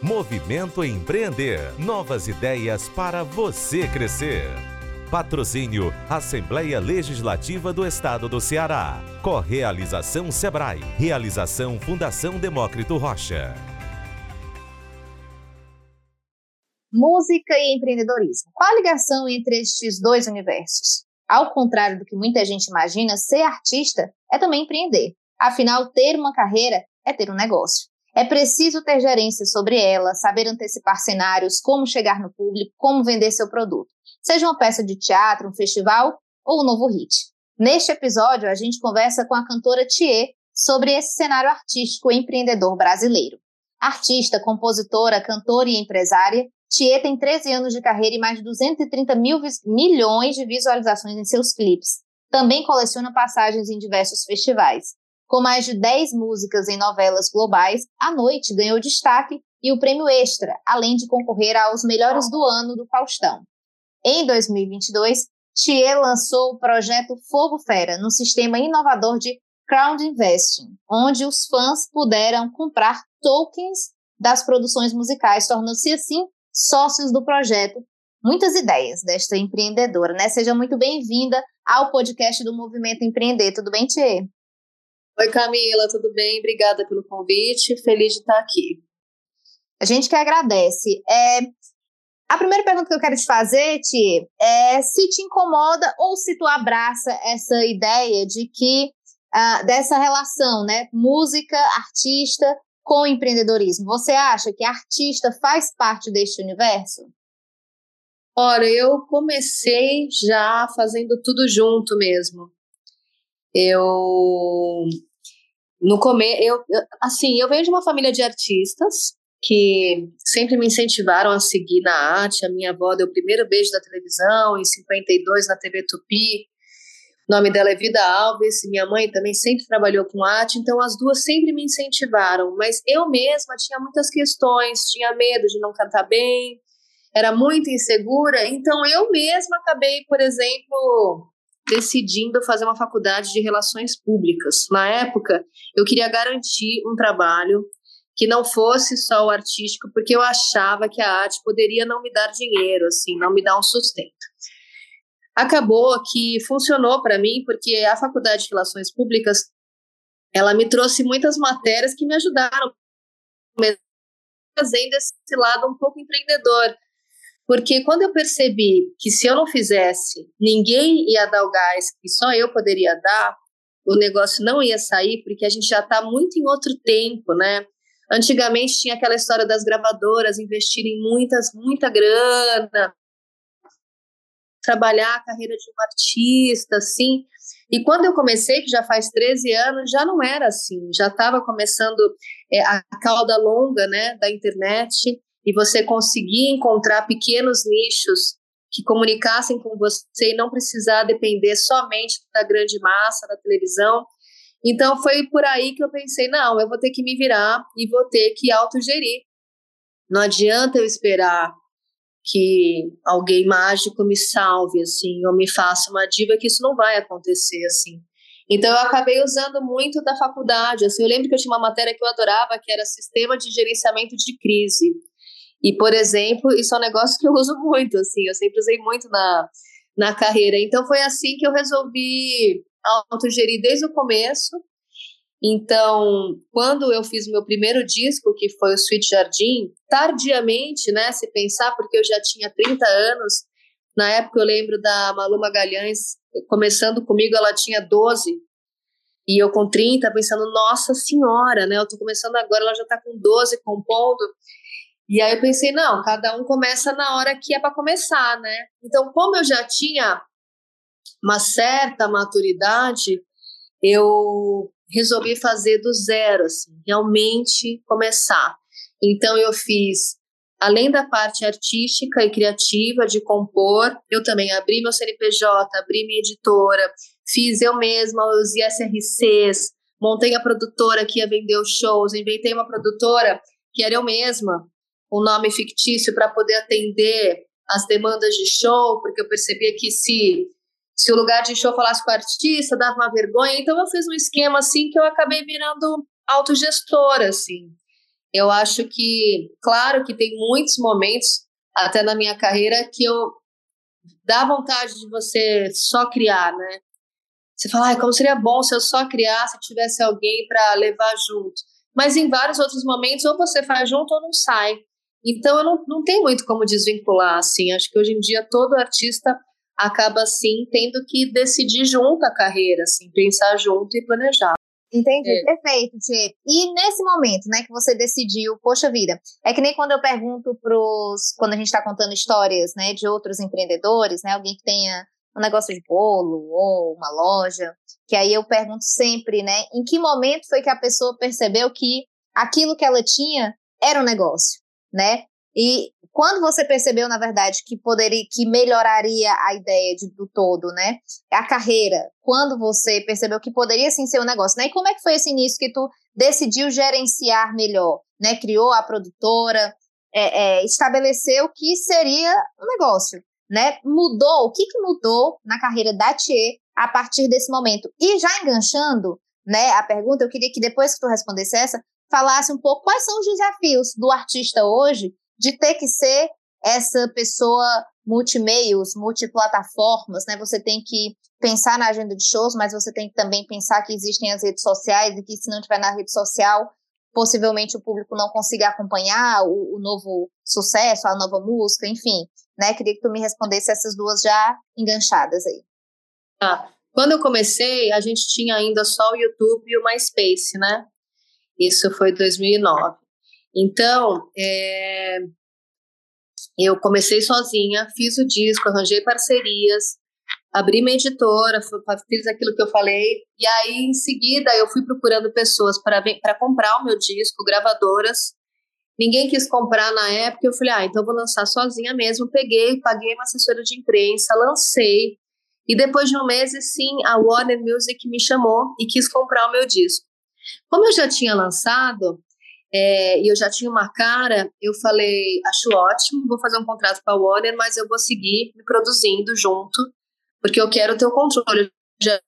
Movimento Empreender. Novas ideias para você crescer. Patrocínio Assembleia Legislativa do Estado do Ceará. Correalização Sebrae. Realização Fundação Demócrito Rocha. Música e empreendedorismo. Qual a ligação entre estes dois universos? Ao contrário do que muita gente imagina, ser artista é também empreender. Afinal, ter uma carreira é ter um negócio. É preciso ter gerência sobre ela, saber antecipar cenários, como chegar no público, como vender seu produto. Seja uma peça de teatro, um festival ou um novo hit. Neste episódio, a gente conversa com a cantora Thier sobre esse cenário artístico empreendedor brasileiro. Artista, compositora, cantora e empresária, Thier tem 13 anos de carreira e mais de 230 mil milhões de visualizações em seus clipes. Também coleciona passagens em diversos festivais. Com mais de 10 músicas em novelas globais, A Noite ganhou destaque e o prêmio Extra, além de concorrer aos melhores do ano do Faustão. Em 2022, Thier lançou o projeto Fogo Fera, no sistema inovador de crowd investing, onde os fãs puderam comprar tokens das produções musicais, tornando-se assim sócios do projeto. Muitas ideias desta empreendedora, né? Seja muito bem-vinda ao podcast do Movimento Empreender. Tudo bem, Thier? Oi, Camila, tudo bem? Obrigada pelo convite. Feliz de estar aqui. A gente que agradece. É, a primeira pergunta que eu quero te fazer, Ti, é se te incomoda ou se tu abraça essa ideia de que uh, dessa relação, né, música, artista com empreendedorismo. Você acha que artista faz parte deste universo? Ora, eu comecei já fazendo tudo junto mesmo. Eu no começo, eu, assim, eu venho de uma família de artistas que sempre me incentivaram a seguir na arte. A minha avó deu o primeiro beijo da televisão em 52 na TV Tupi. O nome dela é Vida Alves. Minha mãe também sempre trabalhou com arte, então as duas sempre me incentivaram. Mas eu mesma tinha muitas questões, tinha medo de não cantar bem, era muito insegura. Então eu mesma acabei, por exemplo, decidindo fazer uma faculdade de relações públicas. Na época, eu queria garantir um trabalho que não fosse só o artístico, porque eu achava que a arte poderia não me dar dinheiro, assim, não me dar um sustento. Acabou que funcionou para mim, porque a faculdade de relações públicas ela me trouxe muitas matérias que me ajudaram fazendo esse lado um pouco empreendedor porque quando eu percebi que se eu não fizesse, ninguém ia dar o gás que só eu poderia dar, o negócio não ia sair, porque a gente já está muito em outro tempo, né? Antigamente tinha aquela história das gravadoras investirem muitas, muita grana, trabalhar a carreira de um artista, assim. E quando eu comecei, que já faz 13 anos, já não era assim, já estava começando é, a cauda longa né, da internet e você conseguir encontrar pequenos nichos que comunicassem com você e não precisar depender somente da grande massa, da televisão. Então foi por aí que eu pensei, não, eu vou ter que me virar e vou ter que autogerir. Não adianta eu esperar que alguém mágico me salve assim ou me faça uma diva que isso não vai acontecer assim. Então eu acabei usando muito da faculdade. Assim, eu lembro que eu tinha uma matéria que eu adorava, que era sistema de gerenciamento de crise. E, por exemplo, isso é um negócio que eu uso muito, assim, eu sempre usei muito na, na carreira. Então, foi assim que eu resolvi autogerir desde o começo. Então, quando eu fiz meu primeiro disco, que foi o Sweet Jardim, tardiamente, né, se pensar, porque eu já tinha 30 anos, na época eu lembro da Malu Magalhães, começando comigo, ela tinha 12, e eu com 30, pensando, nossa senhora, né, eu tô começando agora, ela já tá com 12 compondo, e aí eu pensei, não, cada um começa na hora que é para começar, né? Então, como eu já tinha uma certa maturidade, eu resolvi fazer do zero, assim, realmente começar. Então, eu fiz além da parte artística e criativa de compor, eu também abri meu CNPJ, abri minha editora, fiz eu mesma os ISRCs, montei a produtora que ia vender os shows, inventei uma produtora que era eu mesma, um nome fictício para poder atender as demandas de show, porque eu percebia que se se o lugar de show falasse com o artista, dava uma vergonha, então eu fiz um esquema assim que eu acabei virando autogestora, assim. Eu acho que, claro que tem muitos momentos, até na minha carreira, que eu dá vontade de você só criar, né? Você fala, ah, como seria bom se eu só criasse, tivesse alguém para levar junto. Mas em vários outros momentos, ou você faz junto ou não sai. Então, eu não, não tenho muito como desvincular, assim. Acho que hoje em dia todo artista acaba, assim, tendo que decidir junto a carreira, assim, pensar junto e planejar. Entendi, é. perfeito, Tchê. E nesse momento, né, que você decidiu, poxa vida, é que nem quando eu pergunto pros, quando a gente está contando histórias, né, de outros empreendedores, né, alguém que tenha um negócio de bolo ou uma loja, que aí eu pergunto sempre, né, em que momento foi que a pessoa percebeu que aquilo que ela tinha era um negócio, né? E quando você percebeu, na verdade, que poderia, que melhoraria a ideia de, do todo, né? A carreira, quando você percebeu que poderia sim ser um negócio, né? E como é que foi esse início que tu decidiu gerenciar melhor, né? Criou a produtora, é, é, estabeleceu que seria um negócio, né? Mudou, o que, que mudou na carreira da Thier a partir desse momento? E já enganchando, né, a pergunta, eu queria que depois que tu respondesse essa, falasse um pouco quais são os desafios do artista hoje de ter que ser essa pessoa multimeios, multiplataformas, né? Você tem que pensar na agenda de shows, mas você tem que também pensar que existem as redes sociais e que se não tiver na rede social, possivelmente o público não consiga acompanhar o, o novo sucesso, a nova música, enfim, né? Queria que tu me respondesse essas duas já enganchadas aí. Ah, quando eu comecei, a gente tinha ainda só o YouTube e o MySpace, né? Isso foi 2009. Então, é, eu comecei sozinha, fiz o disco, arranjei parcerias, abri minha editora, fiz aquilo que eu falei, e aí em seguida eu fui procurando pessoas para comprar o meu disco, gravadoras. Ninguém quis comprar na época, eu falei, ah, então vou lançar sozinha mesmo. Peguei, paguei uma assessora de imprensa, lancei, e depois de um mês, sim, a Warner Music me chamou e quis comprar o meu disco. Como eu já tinha lançado, é, e eu já tinha uma cara, eu falei, acho ótimo, vou fazer um contrato com a Warner, mas eu vou seguir me produzindo junto, porque eu quero ter o controle. Eu já,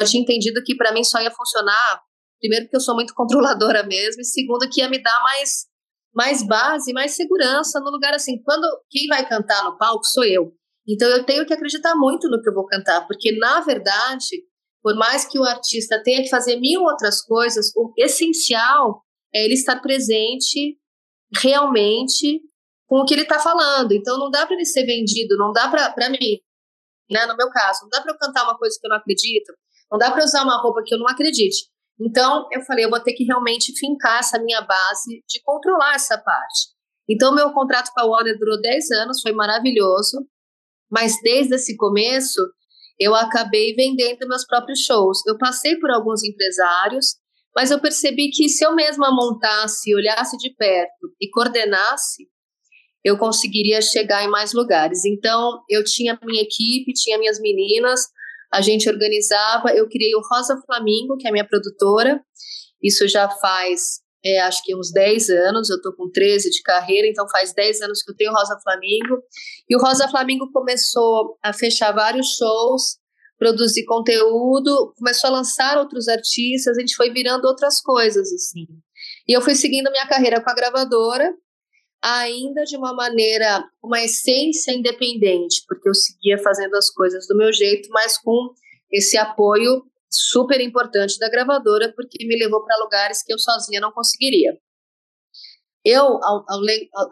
já tinha entendido que para mim só ia funcionar, primeiro porque eu sou muito controladora mesmo, e segundo que ia me dar mais, mais base, mais segurança no lugar assim. Quando quem vai cantar no palco sou eu. Então eu tenho que acreditar muito no que eu vou cantar, porque na verdade, por mais que o artista tenha que fazer mil outras coisas, o essencial é ele estar presente realmente com o que ele está falando. Então, não dá para ele ser vendido, não dá para mim, né, no meu caso, não dá para eu cantar uma coisa que eu não acredito, não dá para usar uma roupa que eu não acredite. Então, eu falei, eu vou ter que realmente fincar essa minha base de controlar essa parte. Então, meu contrato com a Warner durou 10 anos, foi maravilhoso, mas desde esse começo, eu acabei vendendo meus próprios shows. Eu passei por alguns empresários, mas eu percebi que se eu mesma montasse, olhasse de perto e coordenasse, eu conseguiria chegar em mais lugares. Então, eu tinha minha equipe, tinha minhas meninas, a gente organizava, eu criei o Rosa Flamingo, que é a minha produtora, isso já faz, é, acho que uns 10 anos, eu estou com 13 de carreira, então faz 10 anos que eu tenho Rosa Flamingo, e o Rosa Flamingo começou a fechar vários shows, produzir conteúdo, começou a lançar outros artistas, a gente foi virando outras coisas, assim. E eu fui seguindo minha carreira com a gravadora, ainda de uma maneira, uma essência independente, porque eu seguia fazendo as coisas do meu jeito, mas com esse apoio super importante da gravadora, porque me levou para lugares que eu sozinha não conseguiria. Eu, ao, ao,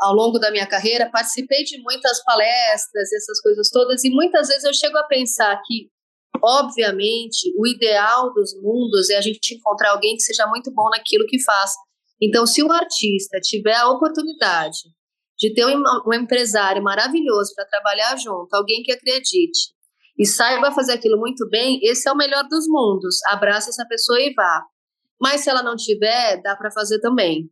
ao, longo da minha carreira, participei de muitas palestras, essas coisas todas, e muitas vezes eu chego a pensar que Obviamente, o ideal dos mundos é a gente encontrar alguém que seja muito bom naquilo que faz. Então, se o artista tiver a oportunidade de ter um, um empresário maravilhoso para trabalhar junto, alguém que acredite e saiba fazer aquilo muito bem, esse é o melhor dos mundos. Abraça essa pessoa e vá. Mas se ela não tiver, dá para fazer também.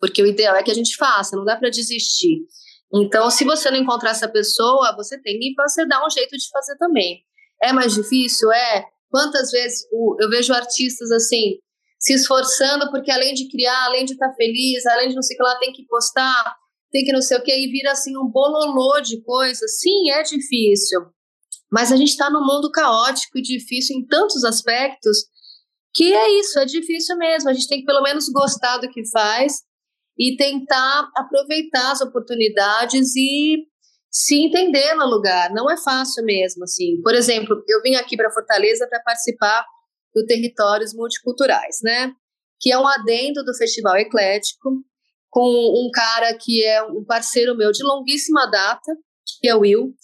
porque o ideal é que a gente faça, não dá para desistir. Então, se você não encontrar essa pessoa, você tem que você dar um jeito de fazer também. É mais difícil? É. Quantas vezes eu vejo artistas assim, se esforçando, porque além de criar, além de estar tá feliz, além de não sei o que lá, tem que postar, tem que não sei o que, e vira assim um bololô de coisas. Sim, é difícil. Mas a gente está num mundo caótico e difícil em tantos aspectos que é isso, é difícil mesmo. A gente tem que pelo menos gostar do que faz e tentar aproveitar as oportunidades e se entender no lugar. Não é fácil mesmo, assim. Por exemplo, eu vim aqui para Fortaleza para participar do Territórios Multiculturais, né? Que é um adendo do Festival Eclético, com um cara que é um parceiro meu de longuíssima data, que é o Will.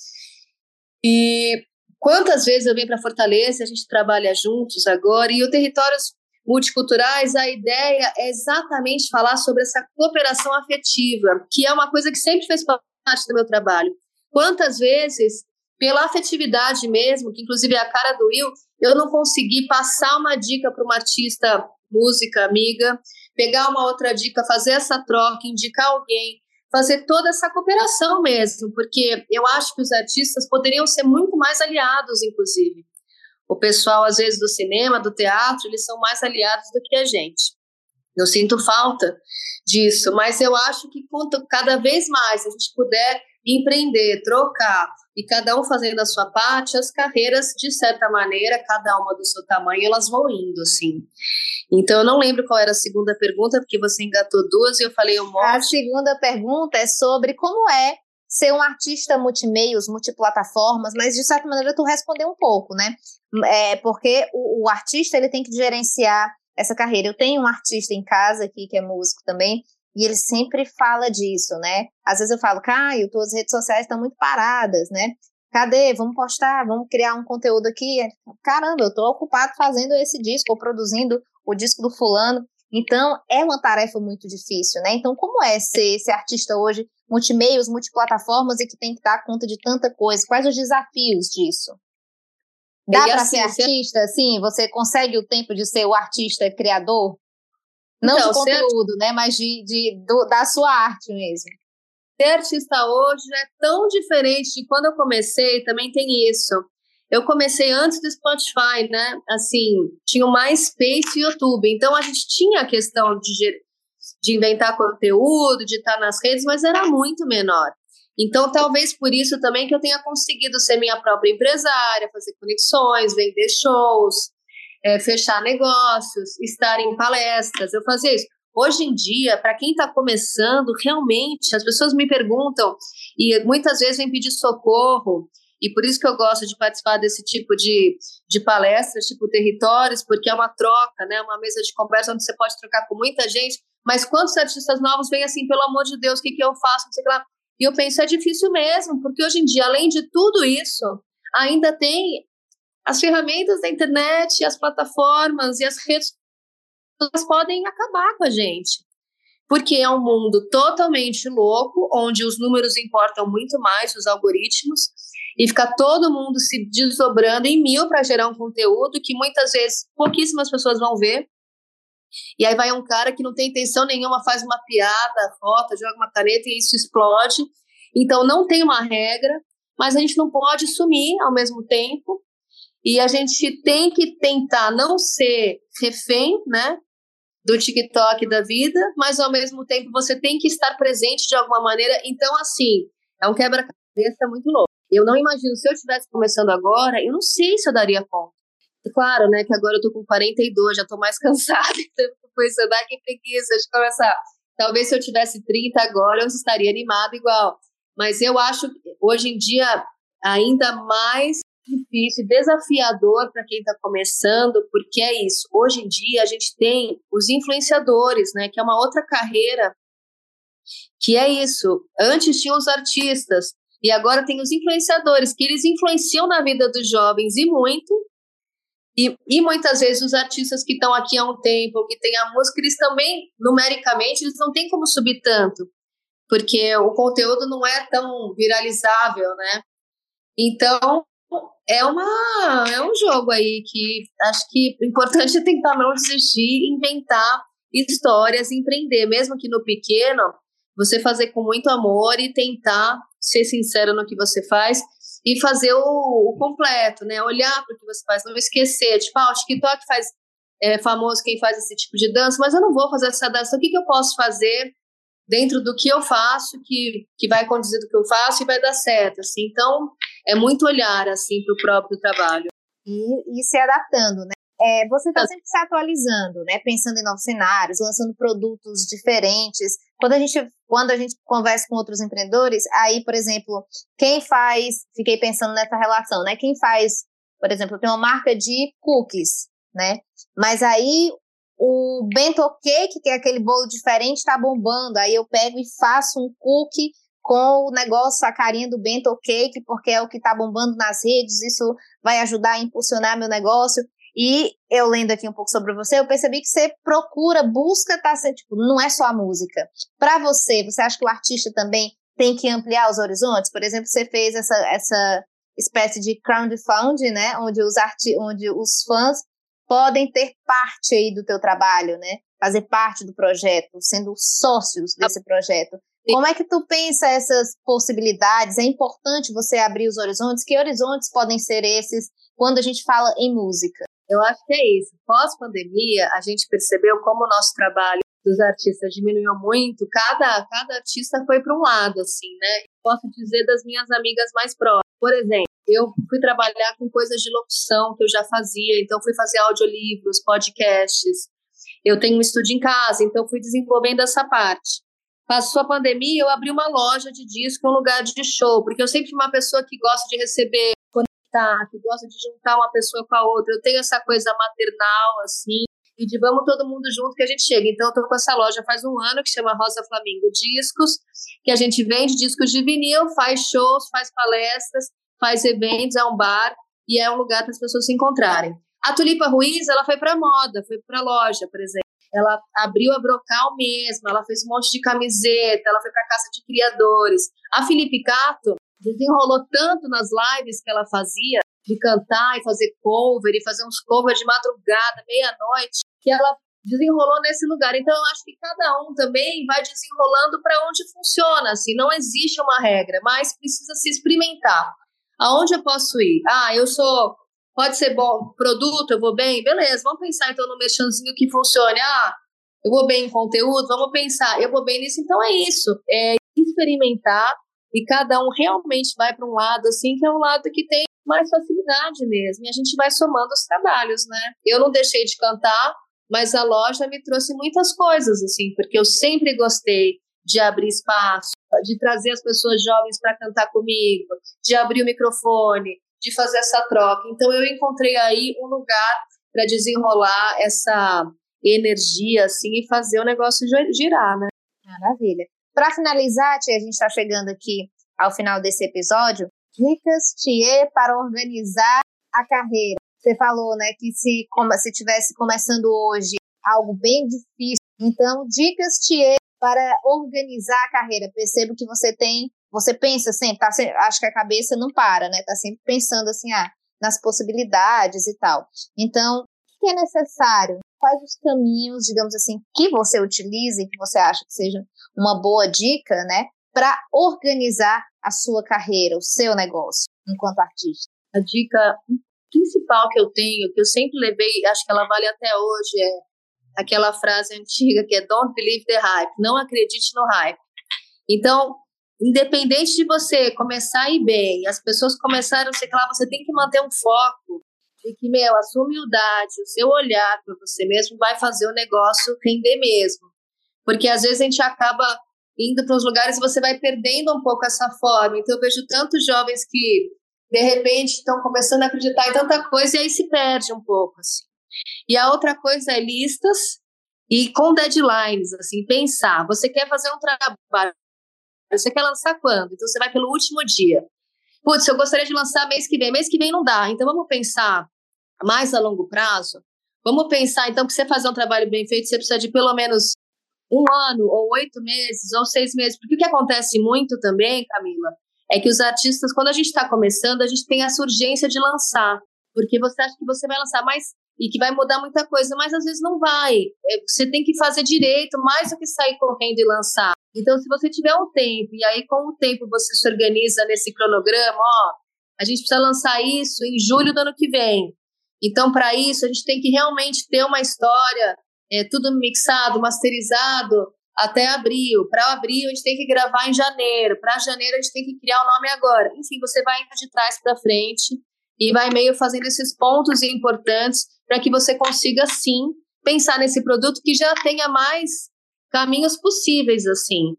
E quantas vezes eu venho para Fortaleza, a gente trabalha juntos agora, e o Territórios multiculturais, a ideia é exatamente falar sobre essa cooperação afetiva, que é uma coisa que sempre fez parte do meu trabalho. Quantas vezes, pela afetividade mesmo, que inclusive é a cara do Will, eu não consegui passar uma dica para uma artista, música, amiga, pegar uma outra dica, fazer essa troca, indicar alguém, fazer toda essa cooperação mesmo, porque eu acho que os artistas poderiam ser muito mais aliados, inclusive. O pessoal, às vezes, do cinema, do teatro, eles são mais aliados do que a gente. Eu sinto falta disso, mas eu acho que quanto cada vez mais a gente puder empreender, trocar e cada um fazendo a sua parte, as carreiras, de certa maneira, cada uma do seu tamanho, elas vão indo, assim. Então, eu não lembro qual era a segunda pergunta, porque você engatou duas e eu falei um monte. A segunda pergunta é sobre como é ser um artista multimeios, multiplataformas, mas de certa maneira tu respondeu um pouco, né? É, porque o, o, artista ele tem que gerenciar essa carreira. Eu tenho um artista em casa aqui que é músico também, e ele sempre fala disso, né? Às vezes eu falo, Caio, tuas redes sociais estão muito paradas, né? Cadê? Vamos postar, vamos criar um conteúdo aqui. Caramba, eu estou ocupado fazendo esse disco, ou produzindo o disco do fulano. Então, é uma tarefa muito difícil, né? Então, como é ser esse artista hoje, multimeios, multiplataformas e que tem que dar conta de tanta coisa? Quais os desafios disso? Dá para assim, ser artista? Sim, você consegue o tempo de ser o artista criador? Não então, de conteúdo, ser... né? Mas de, de do, da sua arte mesmo. Ser artista hoje é tão diferente de quando eu comecei, também tem isso. Eu comecei antes do Spotify, né? Assim, tinha o MySpace e YouTube. Então a gente tinha a questão de, de inventar conteúdo, de estar nas redes, mas era muito menor. Então, talvez por isso também que eu tenha conseguido ser minha própria empresária, fazer conexões, vender shows, é, fechar negócios, estar em palestras. Eu fazia isso. Hoje em dia, para quem está começando, realmente, as pessoas me perguntam e muitas vezes vêm pedir socorro. E por isso que eu gosto de participar desse tipo de, de palestras, tipo territórios, porque é uma troca, né? Uma mesa de conversa onde você pode trocar com muita gente. Mas quantos artistas novos vêm assim, pelo amor de Deus, o que, que eu faço? Não sei lá. E eu penso, é difícil mesmo, porque hoje em dia, além de tudo isso, ainda tem as ferramentas da internet, as plataformas e as redes podem acabar com a gente porque é um mundo totalmente louco, onde os números importam muito mais, os algoritmos, e fica todo mundo se desdobrando em mil para gerar um conteúdo que muitas vezes pouquíssimas pessoas vão ver. E aí vai um cara que não tem intenção nenhuma, faz uma piada, foto, joga uma caneta e isso explode. Então não tem uma regra, mas a gente não pode sumir ao mesmo tempo. E a gente tem que tentar não ser refém, né, do TikTok da vida, mas ao mesmo tempo você tem que estar presente de alguma maneira. Então, assim, é um quebra-cabeça muito louco. Eu não imagino, se eu estivesse começando agora, eu não sei se eu daria conta. Claro, né, que agora eu tô com 42, já tô mais cansada, então eu tô pensando, que preguiça de começar. Talvez se eu tivesse 30 agora, eu estaria animada igual. Mas eu acho, hoje em dia, ainda mais difícil, desafiador para quem está começando, porque é isso. Hoje em dia a gente tem os influenciadores, né, que é uma outra carreira que é isso. Antes tinham os artistas e agora tem os influenciadores que eles influenciam na vida dos jovens e muito. E, e muitas vezes os artistas que estão aqui há um tempo, que têm a música, eles também, numericamente, eles não têm como subir tanto, porque o conteúdo não é tão viralizável, né? Então, é uma é um jogo aí que acho que o importante é tentar não desistir, inventar histórias, empreender, mesmo que no pequeno, você fazer com muito amor e tentar ser sincero no que você faz e fazer o, o completo, né? Olhar para o que você faz, não esquecer, tipo, ah, o TikTok faz é famoso quem faz esse tipo de dança, mas eu não vou fazer essa dança. O que, que eu posso fazer dentro do que eu faço que, que vai conduzir do que eu faço e vai dar certo, assim. Então, é muito olhar, assim, para o próprio trabalho. E, e se adaptando, né? É, você está sempre se atualizando, né? Pensando em novos cenários, lançando produtos diferentes. Quando a gente, quando a gente conversa com outros empreendedores, aí, por exemplo, quem faz, fiquei pensando nessa relação, né? Quem faz, por exemplo, tem uma marca de cookies, né? Mas aí o bento cake, que é aquele bolo diferente, está bombando. Aí eu pego e faço um cookie com o negócio, a carinha do bento cake, porque é o que está bombando nas redes. Isso vai ajudar a impulsionar meu negócio. E eu lendo aqui um pouco sobre você, eu percebi que você procura, busca tá, tipo, não é só a música. Para você, você acha que o artista também tem que ampliar os horizontes? Por exemplo, você fez essa, essa espécie de crowdfunding, né, onde os, arti onde os fãs podem ter parte aí do teu trabalho, né? Fazer parte do projeto, sendo sócios desse projeto. Como é que tu pensa essas possibilidades? É importante você abrir os horizontes. Que horizontes podem ser esses quando a gente fala em música? Eu acho que é isso. Pós-pandemia, a gente percebeu como o nosso trabalho dos artistas diminuiu muito. Cada, cada artista foi para um lado, assim, né? Posso dizer das minhas amigas mais próximas. Por exemplo, eu fui trabalhar com coisas de locução que eu já fazia, então fui fazer audiolivros, podcasts. Eu tenho um estúdio em casa, então fui desenvolvendo essa parte. Passou a pandemia, eu abri uma loja de disco, um lugar de show, porque eu sempre fui uma pessoa que gosta de receber, conectar, que gosta de juntar uma pessoa com a outra. Eu tenho essa coisa maternal, assim, e de vamos todo mundo junto que a gente chega. Então, eu tô com essa loja faz um ano que chama Rosa Flamingo Discos, que a gente vende discos de vinil, faz shows, faz palestras faz eventos, é um bar e é um lugar para as pessoas se encontrarem. A Tulipa Ruiz, ela foi para moda, foi para loja, por exemplo. Ela abriu a Brocal mesmo, ela fez um monte de camiseta, ela foi para casa de criadores. A Felipe Cato desenrolou tanto nas lives que ela fazia, de cantar e fazer cover, e fazer uns covers de madrugada, meia-noite, que ela desenrolou nesse lugar. Então, eu acho que cada um também vai desenrolando para onde funciona. Assim, não existe uma regra, mas precisa se experimentar. Aonde eu posso ir? Ah, eu sou. Pode ser bom produto, eu vou bem? Beleza, vamos pensar então no merchanzinho que funcione. Ah, eu vou bem em conteúdo, vamos pensar, eu vou bem nisso. Então é isso, é experimentar e cada um realmente vai para um lado assim, que é um lado que tem mais facilidade mesmo. E a gente vai somando os trabalhos, né? Eu não deixei de cantar, mas a loja me trouxe muitas coisas, assim, porque eu sempre gostei de abrir espaço, de trazer as pessoas jovens para cantar comigo, de abrir o microfone, de fazer essa troca. Então eu encontrei aí um lugar para desenrolar essa energia assim e fazer o negócio girar, né? Maravilha. Para finalizar, tia, a gente está chegando aqui ao final desse episódio. Dicas, Tia, para organizar a carreira. Você falou, né, que se como se tivesse começando hoje algo bem difícil. Então, dicas, Tia, para organizar a carreira. Percebo que você tem, você pensa sempre, tá, acho que a cabeça não para, né? Tá sempre pensando assim, ah, nas possibilidades e tal. Então, o que é necessário? Quais os caminhos, digamos assim, que você utilize, que você acha que seja uma boa dica, né, para organizar a sua carreira, o seu negócio enquanto artista? A dica principal que eu tenho, que eu sempre levei, acho que ela vale até hoje, é aquela frase antiga que é don't believe the hype, não acredite no hype. Então, independente de você começar a ir bem, as pessoas começaram a ser claro, você tem que manter um foco de que, meu, a sua humildade, o seu olhar para você mesmo vai fazer o negócio render mesmo. Porque às vezes a gente acaba indo para os lugares e você vai perdendo um pouco essa forma. Então eu vejo tantos jovens que de repente estão começando a acreditar em tanta coisa e aí se perde um pouco assim. E a outra coisa é listas e com deadlines, assim, pensar. Você quer fazer um trabalho, você quer lançar quando? Então você vai pelo último dia. Putz, eu gostaria de lançar mês que vem. Mês que vem não dá. Então vamos pensar mais a longo prazo. Vamos pensar, então, que você fazer um trabalho bem feito, você precisa de pelo menos um ano, ou oito meses, ou seis meses. Porque o que acontece muito também, Camila, é que os artistas, quando a gente está começando, a gente tem essa urgência de lançar. Porque você acha que você vai lançar, mas e que vai mudar muita coisa, mas às vezes não vai. É, você tem que fazer direito, mais do que sair correndo e lançar. Então, se você tiver um tempo, e aí com o tempo você se organiza nesse cronograma, ó, a gente precisa lançar isso em julho do ano que vem. Então, para isso, a gente tem que realmente ter uma história, é, tudo mixado, masterizado, até abril. Para abril, a gente tem que gravar em janeiro. Para janeiro, a gente tem que criar o nome agora. Enfim, você vai indo de trás para frente e vai meio fazendo esses pontos importantes para que você consiga, sim, pensar nesse produto que já tenha mais caminhos possíveis, assim.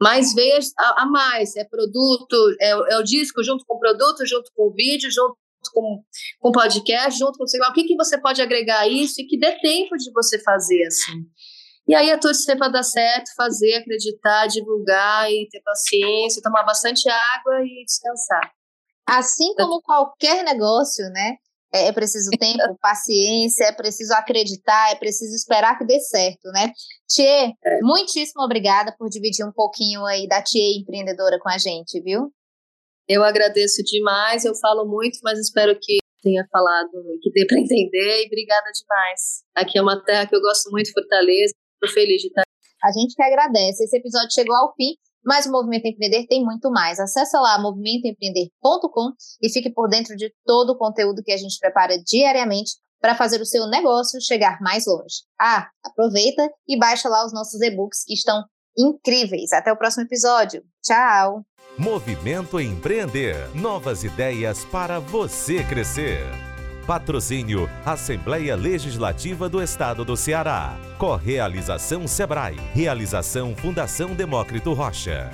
Mais veias a, a mais. É produto, é, é, o disco junto com o produto, junto com o vídeo, junto com, com podcast, junto com o que, que você pode agregar isso e que dê tempo de você fazer, assim. E aí a torcer para dar certo, fazer, acreditar, divulgar e ter paciência, tomar bastante água e descansar. Assim como qualquer negócio, né? É, é preciso tempo, paciência, é preciso acreditar, é preciso esperar que dê certo, né? Tchê, é. muitíssimo obrigada por dividir um pouquinho aí da Tchê empreendedora com a gente, viu? Eu agradeço demais, eu falo muito, mas espero que tenha falado, que dê para entender, e obrigada demais. Aqui é uma terra que eu gosto muito, Fortaleza, estou feliz de estar. A gente que agradece. Esse episódio chegou ao fim, mas o Movimento Empreender tem muito mais. Acesse lá movimentoempreender.com e fique por dentro de todo o conteúdo que a gente prepara diariamente para fazer o seu negócio chegar mais longe. Ah, aproveita e baixa lá os nossos e-books que estão incríveis. Até o próximo episódio. Tchau! Movimento Empreender. Novas ideias para você crescer. Patrocínio Assembleia Legislativa do Estado do Ceará. Correalização Sebrae. Realização Fundação Demócrito Rocha.